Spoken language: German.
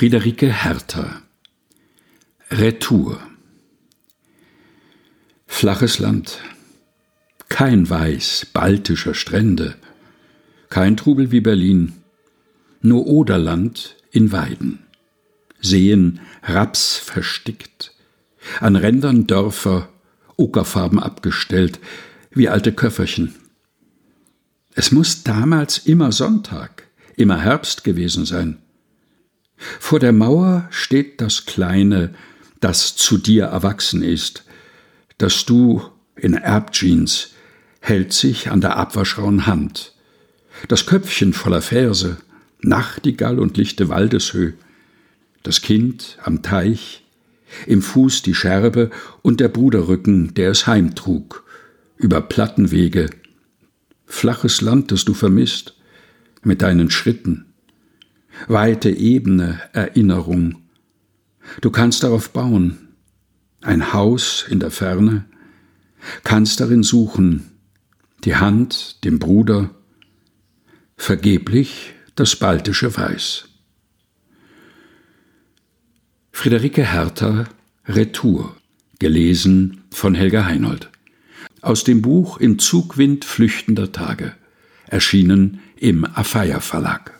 Friederike Hertha. Retour. Flaches Land, kein Weiß baltischer Strände, kein Trubel wie Berlin, nur Oderland in Weiden, Seen Raps verstickt, an Rändern Dörfer, Okerfarben abgestellt, wie alte Köfferchen. Es muss damals immer Sonntag, immer Herbst gewesen sein. Vor der Mauer steht das Kleine, das zu dir erwachsen ist, das du in Erbjeans hält sich an der abwaschrauen Hand. Das Köpfchen voller Verse, Nachtigall und lichte Waldeshöh, das Kind am Teich, im Fuß die Scherbe und der Bruderrücken, der es heimtrug, über Plattenwege, flaches Land, das du vermisst, mit deinen Schritten, weite Ebene Erinnerung. Du kannst darauf bauen, ein Haus in der Ferne, kannst darin suchen, die Hand dem Bruder, vergeblich das baltische Weiß. Friederike Hertha Retour, gelesen von Helga Heinold. Aus dem Buch Im Zugwind flüchtender Tage, erschienen im Afeier Verlag.